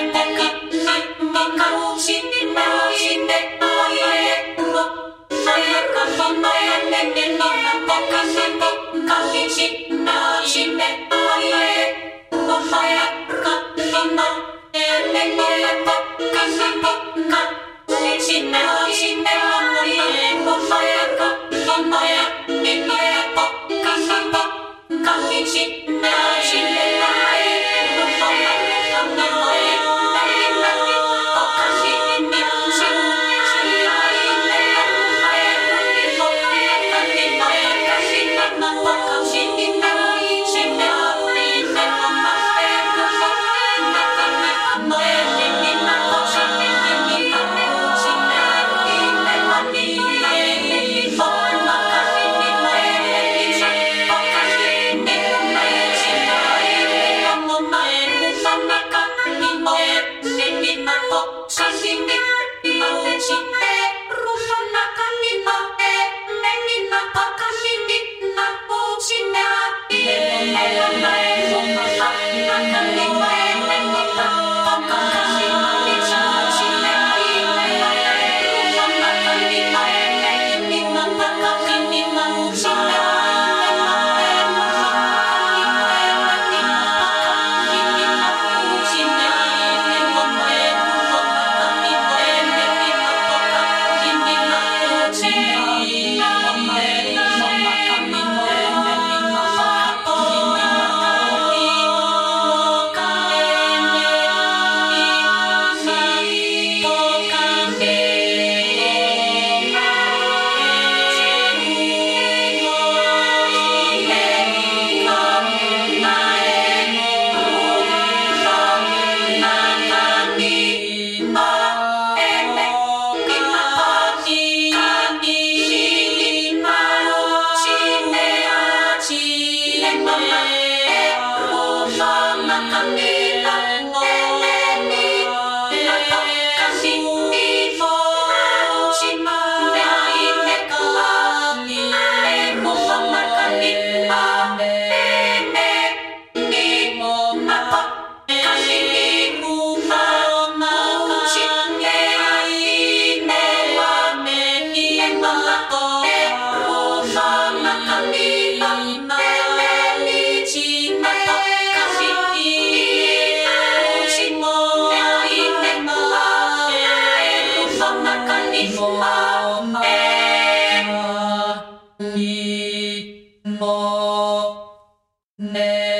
for Ne.